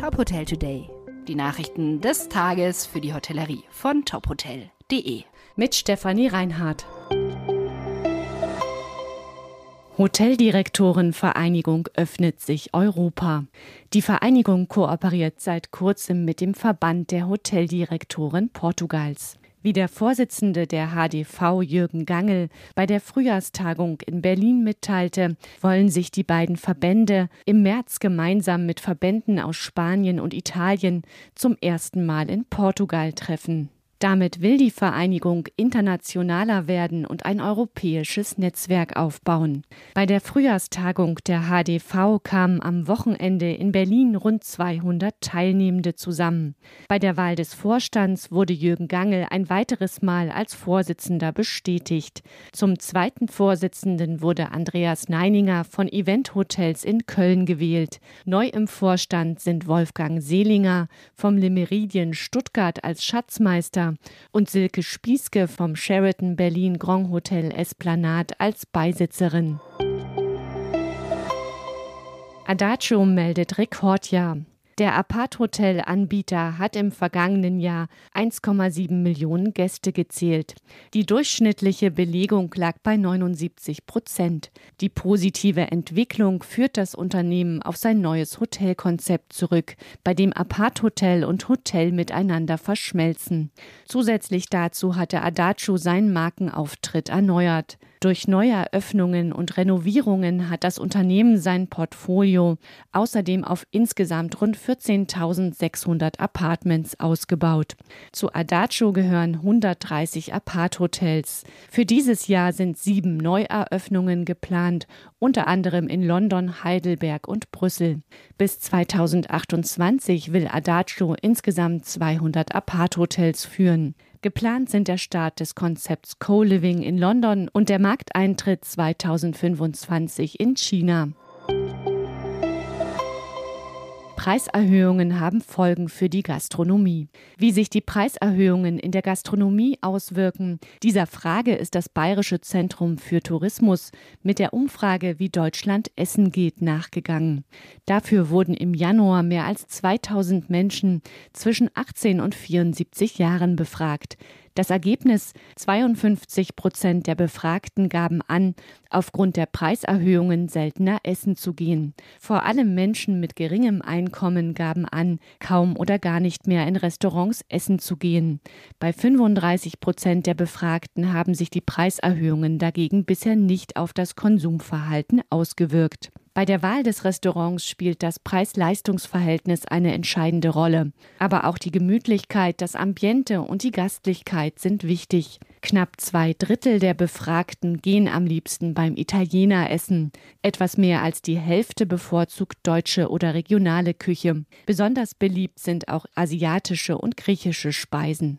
Top Hotel Today. Die Nachrichten des Tages für die Hotellerie von tophotel.de. Mit Stefanie Reinhardt. Hoteldirektorenvereinigung öffnet sich Europa. Die Vereinigung kooperiert seit kurzem mit dem Verband der Hoteldirektoren Portugals. Wie der Vorsitzende der HDV Jürgen Gangel bei der Frühjahrstagung in Berlin mitteilte, wollen sich die beiden Verbände im März gemeinsam mit Verbänden aus Spanien und Italien zum ersten Mal in Portugal treffen. Damit will die Vereinigung internationaler werden und ein europäisches Netzwerk aufbauen. Bei der Frühjahrstagung der HDV kamen am Wochenende in Berlin rund 200 Teilnehmende zusammen. Bei der Wahl des Vorstands wurde Jürgen Gangel ein weiteres Mal als Vorsitzender bestätigt. Zum zweiten Vorsitzenden wurde Andreas Neininger von Event Hotels in Köln gewählt. Neu im Vorstand sind Wolfgang Seelinger vom Lemeridien Stuttgart als Schatzmeister und Silke Spieske vom Sheraton Berlin Grand Hotel Esplanade als Beisitzerin. Adagio meldet Rekordjahr. Der Apart-Hotel-Anbieter hat im vergangenen Jahr 1,7 Millionen Gäste gezählt. Die durchschnittliche Belegung lag bei 79 Prozent. Die positive Entwicklung führt das Unternehmen auf sein neues Hotelkonzept zurück, bei dem Apart-Hotel und Hotel miteinander verschmelzen. Zusätzlich dazu hatte Adagio seinen Markenauftritt erneuert. Durch Neueröffnungen und Renovierungen hat das Unternehmen sein Portfolio außerdem auf insgesamt rund 14.600 Apartments ausgebaut. Zu Adagio gehören 130 Apart-Hotels. Für dieses Jahr sind sieben Neueröffnungen geplant, unter anderem in London, Heidelberg und Brüssel. Bis 2028 will Adagio insgesamt 200 Apart-Hotels führen. Geplant sind der Start des Konzepts Co-Living in London und der Markteintritt 2025 in China. Preiserhöhungen haben Folgen für die Gastronomie. Wie sich die Preiserhöhungen in der Gastronomie auswirken, dieser Frage ist das Bayerische Zentrum für Tourismus mit der Umfrage Wie Deutschland essen geht nachgegangen. Dafür wurden im Januar mehr als 2000 Menschen zwischen 18 und 74 Jahren befragt. Das Ergebnis 52 Prozent der Befragten gaben an, aufgrund der Preiserhöhungen seltener essen zu gehen. Vor allem Menschen mit geringem Einkommen gaben an, kaum oder gar nicht mehr in Restaurants essen zu gehen. Bei 35 Prozent der Befragten haben sich die Preiserhöhungen dagegen bisher nicht auf das Konsumverhalten ausgewirkt. Bei der Wahl des Restaurants spielt das Preis-Leistungs-Verhältnis eine entscheidende Rolle. Aber auch die Gemütlichkeit, das Ambiente und die Gastlichkeit sind wichtig. Knapp zwei Drittel der Befragten gehen am liebsten beim Italiener essen. Etwas mehr als die Hälfte bevorzugt deutsche oder regionale Küche. Besonders beliebt sind auch asiatische und griechische Speisen.